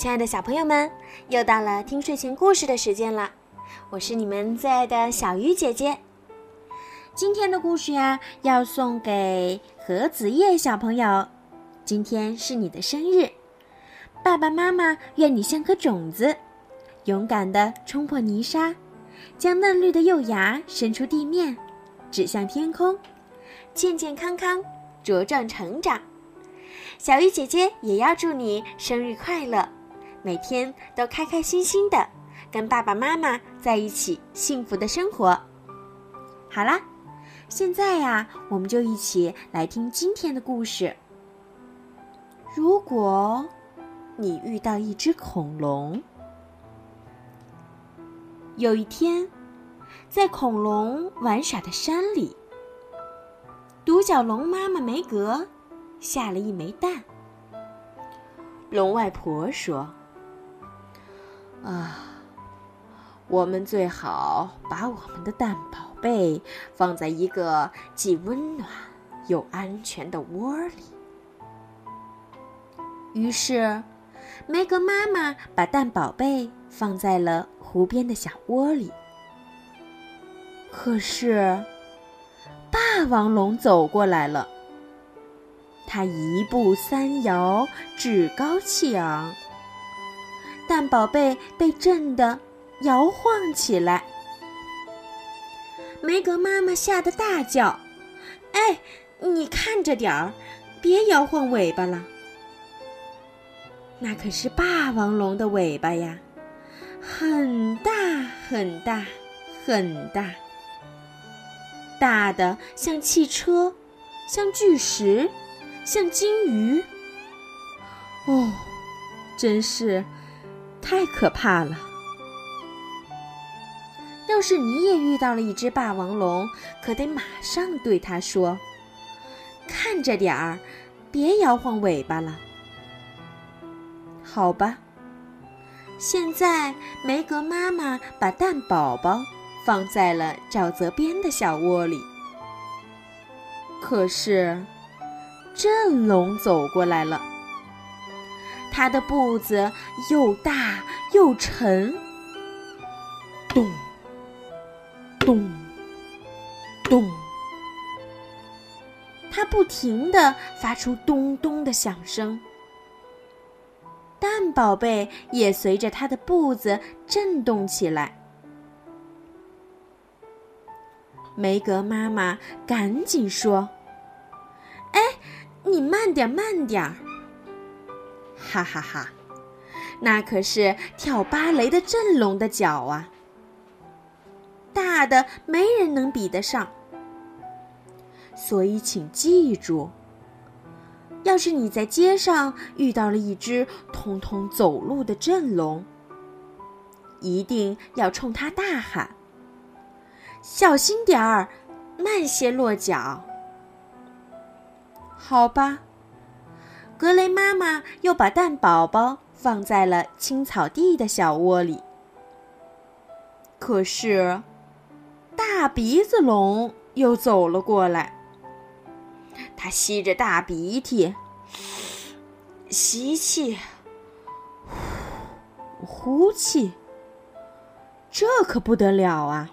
亲爱的小朋友们，又到了听睡前故事的时间了。我是你们最爱的小鱼姐姐。今天的故事呀，要送给何子叶小朋友。今天是你的生日，爸爸妈妈愿你像颗种子，勇敢地冲破泥沙，将嫩绿的幼芽伸出地面，指向天空，健健康康茁壮成长。小鱼姐姐也要祝你生日快乐，每天都开开心心的，跟爸爸妈妈在一起幸福的生活。好啦，现在呀，我们就一起来听今天的故事。如果你遇到一只恐龙，有一天，在恐龙玩耍的山里，独角龙妈妈梅格。下了一枚蛋。龙外婆说：“啊，我们最好把我们的蛋宝贝放在一个既温暖又安全的窝里。”于是，梅格妈妈把蛋宝贝放在了湖边的小窝里。可是，霸王龙走过来了。他一步三摇，趾高气昂。蛋宝贝被震得摇晃起来。梅格妈妈吓得大叫：“哎，你看着点儿，别摇晃尾巴了。那可是霸王龙的尾巴呀，很大很大很大，大的像汽车，像巨石。”像金鱼，哦，真是太可怕了！要是你也遇到了一只霸王龙，可得马上对它说：“看着点儿，别摇晃尾巴了。”好吧。现在梅格妈妈把蛋宝宝放在了沼泽边的小窝里，可是。震龙走过来了，他的步子又大又沉，咚咚咚，他不停地发出咚咚的响声。蛋宝贝也随着他的步子震动起来。梅格妈妈赶紧说：“哎。”你慢点，慢点儿！哈哈哈，那可是跳芭蕾的振龙的脚啊，大的没人能比得上。所以，请记住，要是你在街上遇到了一只通通走路的振龙，一定要冲他大喊：“小心点儿，慢些落脚。”好吧，格雷妈妈又把蛋宝宝放在了青草地的小窝里。可是，大鼻子龙又走了过来。他吸着大鼻涕，吸气，呼气，这可不得了啊！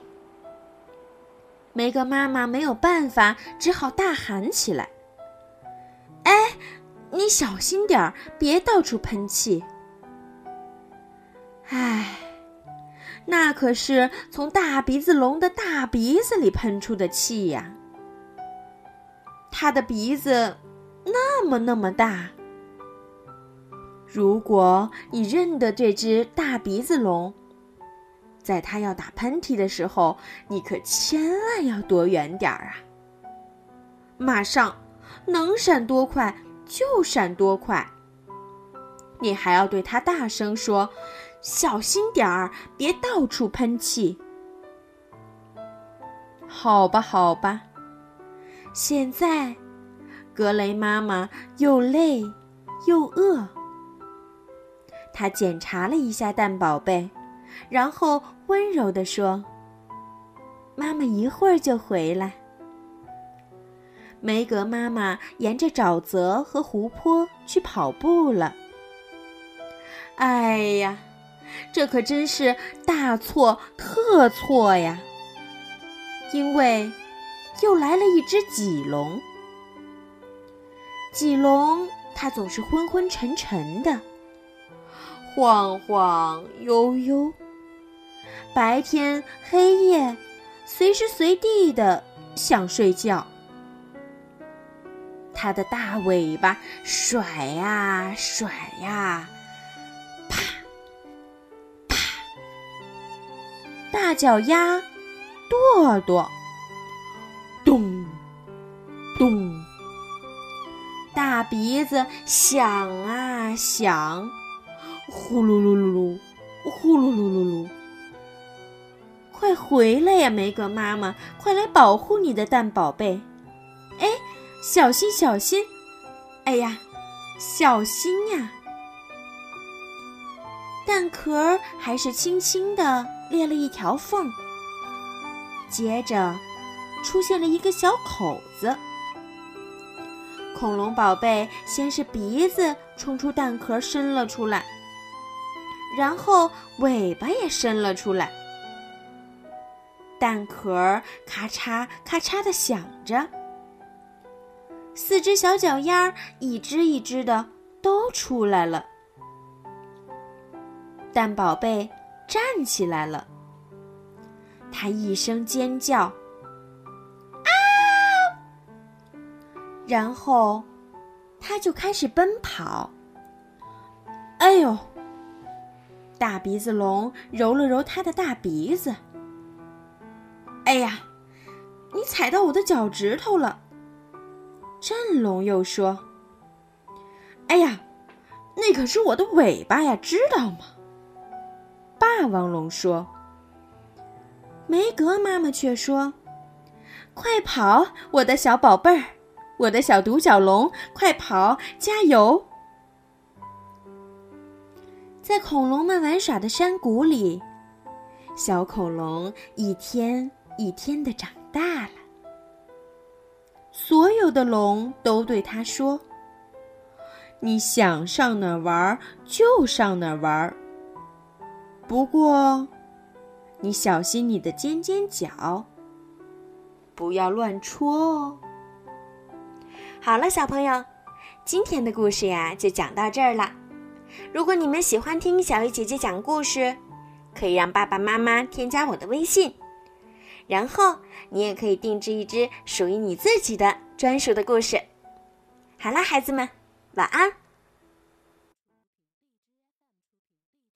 梅格妈妈没有办法，只好大喊起来。你小心点儿，别到处喷气。唉，那可是从大鼻子龙的大鼻子里喷出的气呀。它的鼻子那么那么大。如果你认得这只大鼻子龙，在它要打喷嚏的时候，你可千万要躲远点儿啊！马上，能闪多快？就闪多快！你还要对他大声说：“小心点儿，别到处喷气。”好吧，好吧。现在，格雷妈妈又累又饿。她检查了一下蛋宝贝，然后温柔地说：“妈妈一会儿就回来。”梅格妈妈沿着沼泽和湖泊去跑步了。哎呀，这可真是大错特错呀！因为又来了一只棘龙。棘龙它总是昏昏沉沉的，晃晃悠悠，白天黑夜，随时随地的想睡觉。它的大尾巴甩呀甩呀，啪啪；大脚丫跺跺，咚咚；大鼻子响啊响，呼噜噜噜噜，呼噜噜噜噜。快回来呀，梅格妈妈！快来保护你的蛋宝贝！哎。小心，小心！哎呀，小心呀！蛋壳还是轻轻的裂了一条缝，接着出现了一个小口子。恐龙宝贝先是鼻子冲出蛋壳伸了出来，然后尾巴也伸了出来，蛋壳咔嚓咔嚓的响着。四只小脚丫儿一只一只的都出来了，蛋宝贝站起来了。他一声尖叫，啊！然后他就开始奔跑。哎呦！大鼻子龙揉了揉他的大鼻子。哎呀，你踩到我的脚趾头了！振龙又说：“哎呀，那可是我的尾巴呀，知道吗？”霸王龙说：“梅格妈妈却说：‘快跑，我的小宝贝儿，我的小独角龙，快跑，加油！’”在恐龙们玩耍的山谷里，小恐龙一天一天的长大了。所有的龙都对他说：“你想上哪儿玩就上哪儿玩，不过，你小心你的尖尖角，不要乱戳哦。”好了，小朋友，今天的故事呀就讲到这儿了。如果你们喜欢听小鱼姐姐讲故事，可以让爸爸妈妈添加我的微信。然后你也可以定制一只属于你自己的专属的故事。好啦，孩子们，晚安。